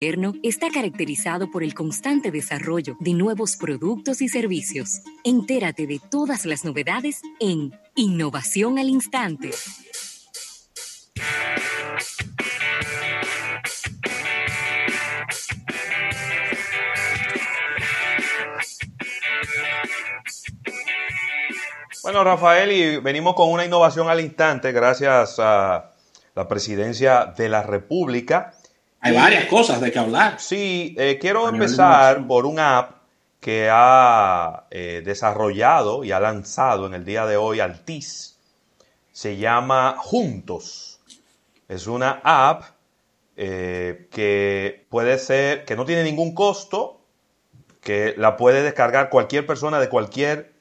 está caracterizado por el constante desarrollo de nuevos productos y servicios. Entérate de todas las novedades en Innovación al Instante. Bueno, Rafael, y venimos con una innovación al instante gracias a la presidencia de la República. Hay varias cosas de que hablar. Sí, eh, quiero empezar por un app que ha eh, desarrollado y ha lanzado en el día de hoy Altis. Se llama Juntos. Es una app eh, que puede ser, que no tiene ningún costo, que la puede descargar cualquier persona de cualquier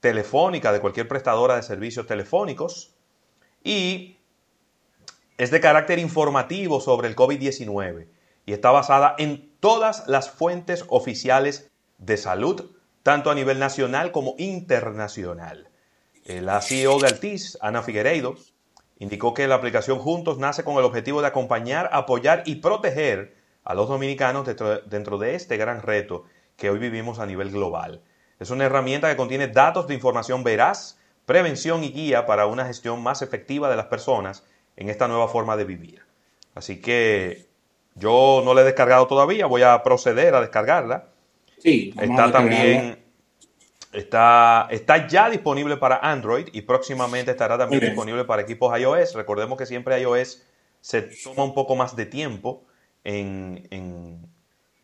telefónica, de cualquier prestadora de servicios telefónicos. Y es de carácter informativo sobre el COVID-19 y está basada en todas las fuentes oficiales de salud, tanto a nivel nacional como internacional. Eh, la CEO de Altis, Ana Figueiredo, indicó que la aplicación Juntos nace con el objetivo de acompañar, apoyar y proteger a los dominicanos dentro de este gran reto que hoy vivimos a nivel global. Es una herramienta que contiene datos de información veraz, prevención y guía para una gestión más efectiva de las personas en esta nueva forma de vivir. Así que yo no la he descargado todavía, voy a proceder a descargarla. Sí, está también, está, está ya disponible para Android y próximamente estará también disponible para equipos iOS. Recordemos que siempre iOS se toma un poco más de tiempo en,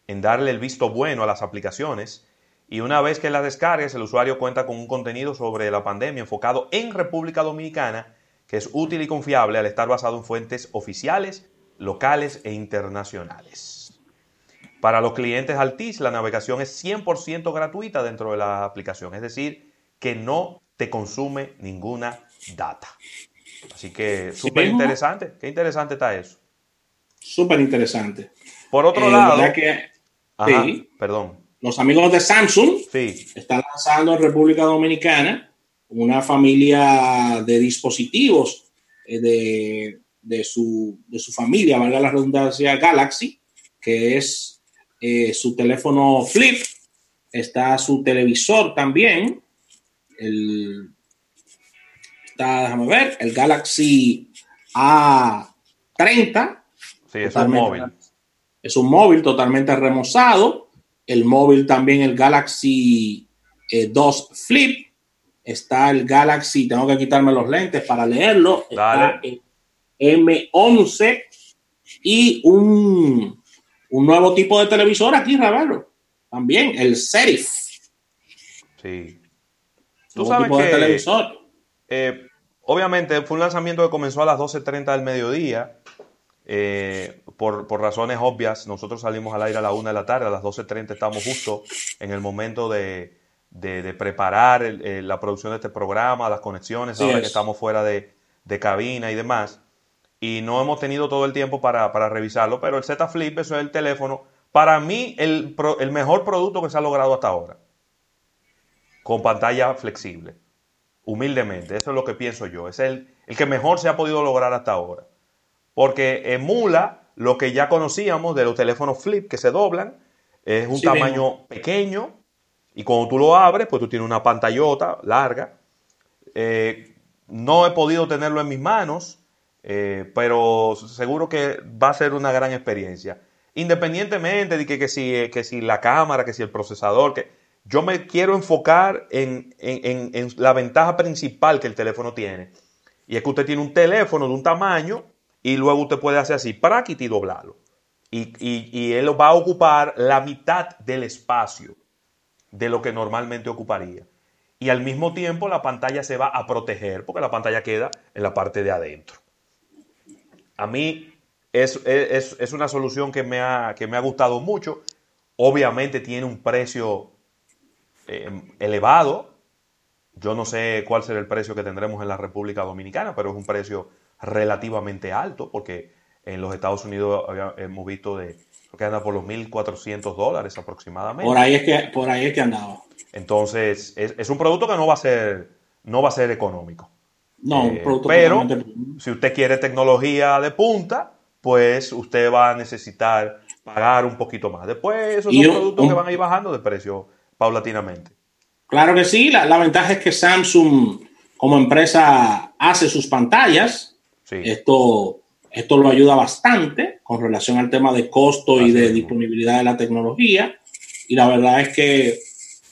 en darle el visto bueno a las aplicaciones. Y una vez que la descargues, el usuario cuenta con un contenido sobre la pandemia enfocado en República Dominicana que es útil y confiable al estar basado en fuentes oficiales, locales e internacionales. Para los clientes Altis, la navegación es 100% gratuita dentro de la aplicación, es decir, que no te consume ninguna data. Así que súper interesante. Qué interesante está eso. Súper interesante. Por otro eh, lado, perdón. Los amigos de Samsung están lanzando en República Dominicana una familia de dispositivos eh, de, su, familia, valga la redundancia, Galaxy, que es eh, su teléfono flip, está su televisor también, el, está, déjame ver, el Galaxy A30. Sí, es un móvil. Es un móvil totalmente remozado. El móvil también, el Galaxy 2 eh, Flip, está el Galaxy, tengo que quitarme los lentes para leerlo, está el M11 y un, nuevo tipo de televisor aquí, Ravero, también, el Serif. Sí. Tú sabes que, televisor. Eh, obviamente fue un lanzamiento que comenzó a las 12.30 del mediodía. Eh, por, por, razones obvias, nosotros salimos al aire a la 1 de la tarde, a las 12.30 estamos justo en el momento de, de, preparar la producción de este programa, las conexiones, ahora que estamos fuera de, cabina y demás. Y no hemos tenido todo el tiempo para, revisarlo, pero el Z Flip, eso es el teléfono, para mí el, el mejor producto que se ha logrado hasta ahora. Con pantalla flexible. Humildemente, eso es lo que pienso yo. Es el, el que mejor se ha podido lograr hasta ahora. Porque emula lo que ya conocíamos de los teléfonos flip que se doblan. Es un tamaño pequeño, y cuando tú lo abres, pues tú tienes una pantallota larga. Eh, no he podido tenerlo en mis manos, eh, pero seguro que va a ser una gran experiencia. Independientemente de que, que, si, eh, que si la cámara, que si el procesador, que yo me quiero enfocar en, la ventaja principal que el teléfono tiene. Y es que usted tiene un teléfono de un tamaño y luego usted puede hacer así, para y doblarlo. Y, y, y él va a ocupar la mitad del espacio de lo que normalmente ocuparía. Y al mismo tiempo la pantalla se va a proteger porque la pantalla queda en la parte de adentro. A mí es, una solución que me, ha, que me ha gustado mucho. Obviamente tiene un precio eh, elevado. Yo no sé cuál será el precio que tendremos en la República Dominicana, pero es un precio relativamente alto porque en los Estados Unidos hemos visto de que anda por los 1.400 dólares aproximadamente. Por ahí es que, por ahí es que andaba. Entonces, es, un producto que no va a ser, no va a ser económico. No, un eh, producto Pero, si usted quiere tecnología de punta, pues usted va a necesitar pagar un poquito más. Después esos son productos que van a ir bajando de precio paulatinamente. Claro que sí, la, ventaja es que Samsung como empresa hace sus pantallas. Esto, esto lo ayuda bastante con relación al tema de costo y de disponibilidad de la tecnología. Y la verdad es que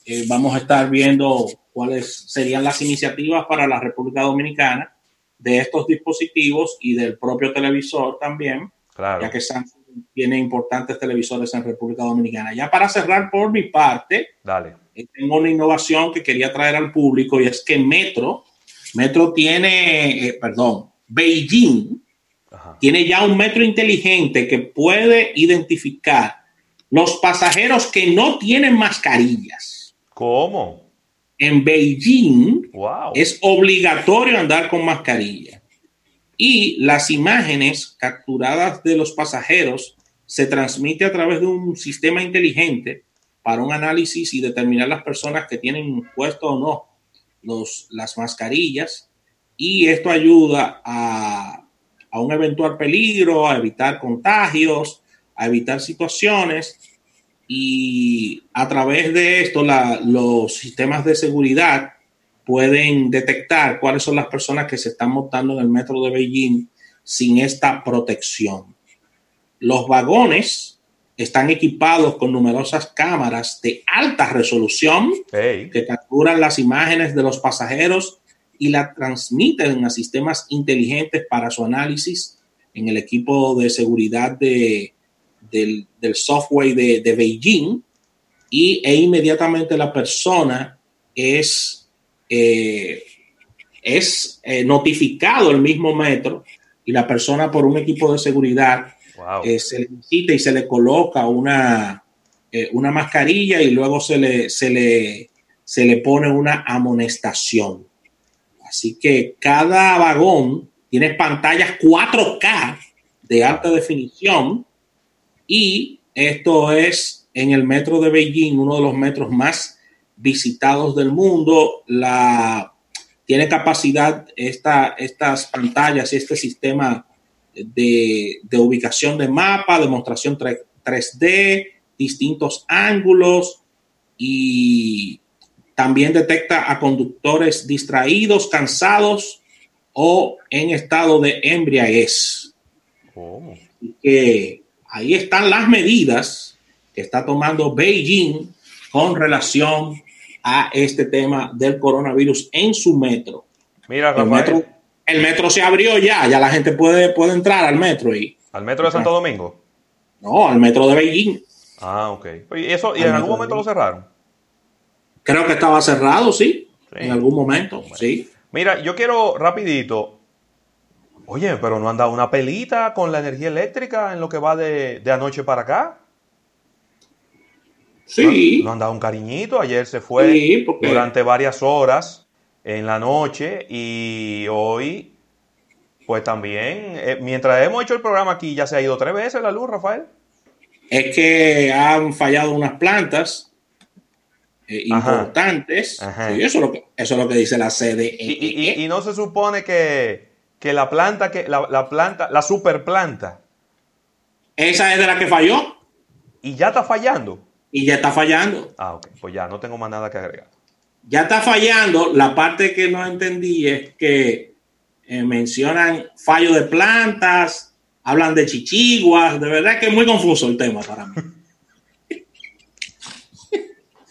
eh, vamos a estar viendo cuáles serían las iniciativas para la República Dominicana de estos dispositivos y del propio televisor también, ya que Samsung tiene importantes televisores en República Dominicana. Ya para cerrar por mi parte, Dale. Eh, tengo una innovación que quería traer al público y es que Metro, Metro tiene, eh, perdón, Beijing tiene ya un metro inteligente que puede identificar los pasajeros que no tienen mascarillas. ¿Cómo? En Beijing es obligatorio andar con mascarilla. Y las imágenes capturadas de los pasajeros se transmite a través de un sistema inteligente para un análisis y determinar las personas que tienen puesto o no los, las mascarillas. Y esto ayuda a, a un eventual peligro, a evitar contagios, a evitar situaciones y a través de esto los sistemas de seguridad pueden detectar cuáles son las personas que se están montando en el metro de Beijing sin esta protección. Los vagones están equipados con numerosas cámaras de alta resolución que capturan las imágenes de los pasajeros y las transmiten a sistemas inteligentes para su análisis en el equipo de seguridad de, del, software de, Beijing y, e inmediatamente la persona es, eh, es eh, notificado el mismo metro y la persona por un equipo de seguridad eh, se le visita y se le coloca una, una mascarilla y luego se le, se, le, se le pone una amonestación. Así que cada vagón tiene pantallas 4K de alta definición y esto es en el metro de Beijing, uno de los metros más visitados del mundo. La, tiene capacidad esta, estas pantallas y este sistema de, ubicación de mapa, demostración 3D, distintos ángulos y también detecta a conductores distraídos, cansados o en estado de embriaguez. Oh. Que ahí están las medidas que está tomando Beijing con relación a este tema del coronavirus en su metro. Mira, el metro, el metro se abrió ya, ya la gente puede, puede entrar al metro. Y, ¿Al metro de Santo Domingo? No, al metro de Beijing. Ah, ok. ¿Y, eso, ¿y en algún momento lo cerraron? Creo que estaba cerrado, sí. En algún momento, sí. Mira, yo quiero rapidito Oye, pero no han dado una pelita con la energía eléctrica en lo que va de, anoche para acá. Sí. No, han dado un cariñito. Ayer se fue durante varias horas en la noche y hoy, pues también, eh, mientras hemos hecho el programa aquí, ya se ha ido tres veces la luz, Rafael. Es que han fallado unas plantas eh, importantes. eso, es lo que, eso es lo que dice la CDE. y no se supone que que la planta, que la, planta, la super planta. Esa es de la que falló. Y ya está fallando. Y ya está fallando. Ah, ok. Pues ya, no tengo más nada que agregar. Ya está fallando. La parte que no entendí es que eh, mencionan fallo de plantas, hablan de chichiguas. De verdad que es muy confuso el tema para mí.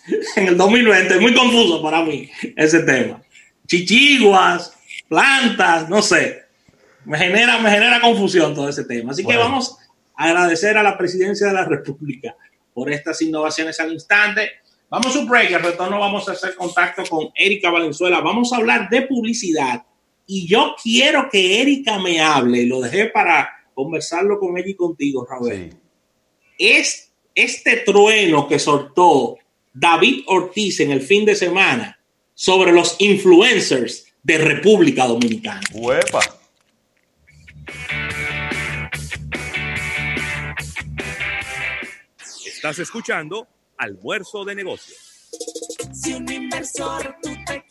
en el 2020 es muy confuso para mí ese tema. Chichiguas, plantas, no sé. Me genera, me genera confusión todo ese tema. Así que vamos a agradecer a la presidencia de la República por estas innovaciones al instante. Vamos a un break, al retorno vamos a hacer contacto con Erika Valenzuela. Vamos a hablar de publicidad y yo quiero que Erika me hable, lo dejé para conversarlo con ella y contigo, Raúl. Es este trueno que soltó David Ortiz en el fin de semana sobre los influencers de República Dominicana. ¡Huepa! Estás escuchando Almuerzo de Negocios. Si un inversor tú te